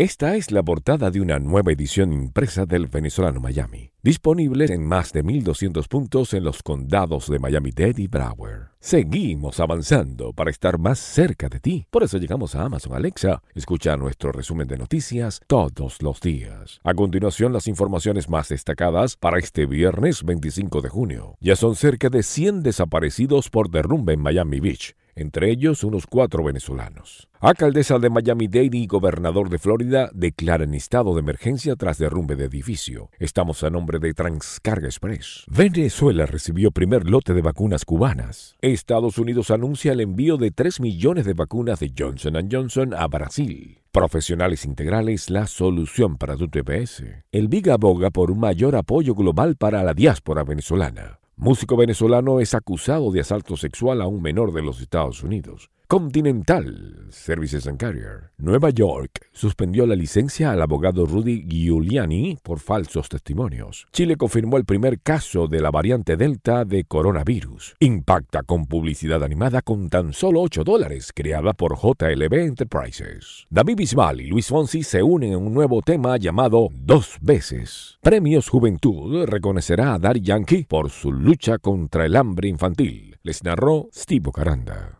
Esta es la portada de una nueva edición impresa del venezolano Miami, disponible en más de 1200 puntos en los condados de Miami-Dade y Broward. Seguimos avanzando para estar más cerca de ti. Por eso llegamos a Amazon Alexa. Escucha nuestro resumen de noticias todos los días. A continuación, las informaciones más destacadas para este viernes 25 de junio. Ya son cerca de 100 desaparecidos por derrumbe en Miami Beach entre ellos unos cuatro venezolanos. Alcaldesa de Miami-Dade y gobernador de Florida declaran estado de emergencia tras derrumbe de edificio. Estamos a nombre de Transcarga Express. Venezuela recibió primer lote de vacunas cubanas. Estados Unidos anuncia el envío de 3 millones de vacunas de Johnson Johnson a Brasil. Profesionales Integrales, la solución para tu TPS. El BIG aboga por un mayor apoyo global para la diáspora venezolana. Músico venezolano es acusado de asalto sexual a un menor de los Estados Unidos. Continental Services and Carrier. Nueva York suspendió la licencia al abogado Rudy Giuliani por falsos testimonios. Chile confirmó el primer caso de la variante Delta de coronavirus. Impacta con publicidad animada con tan solo 8 dólares, creada por JLB Enterprises. David Bisbal y Luis Fonsi se unen en un nuevo tema llamado Dos veces. Premios Juventud reconocerá a Dari Yankee por su lucha contra el hambre infantil. Les narró Steve Caranda.